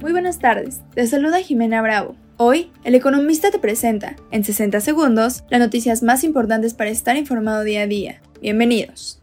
Muy buenas tardes, te saluda Jimena Bravo. Hoy, el economista te presenta, en 60 segundos, las noticias más importantes para estar informado día a día. Bienvenidos.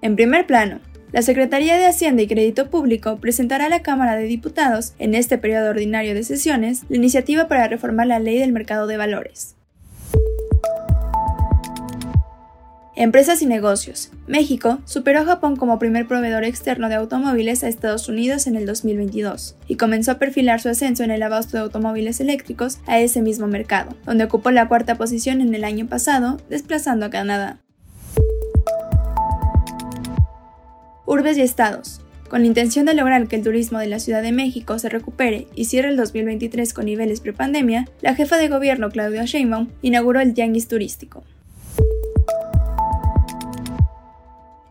En primer plano, la Secretaría de Hacienda y Crédito Público presentará a la Cámara de Diputados, en este periodo ordinario de sesiones, la iniciativa para reformar la ley del mercado de valores. Empresas y negocios. México superó a Japón como primer proveedor externo de automóviles a Estados Unidos en el 2022 y comenzó a perfilar su ascenso en el abasto de automóviles eléctricos a ese mismo mercado, donde ocupó la cuarta posición en el año pasado, desplazando a Canadá. Urbes y estados. Con la intención de lograr que el turismo de la Ciudad de México se recupere y cierre el 2023 con niveles prepandemia, la jefa de gobierno Claudia Sheinbaum inauguró el Tianguis Turístico.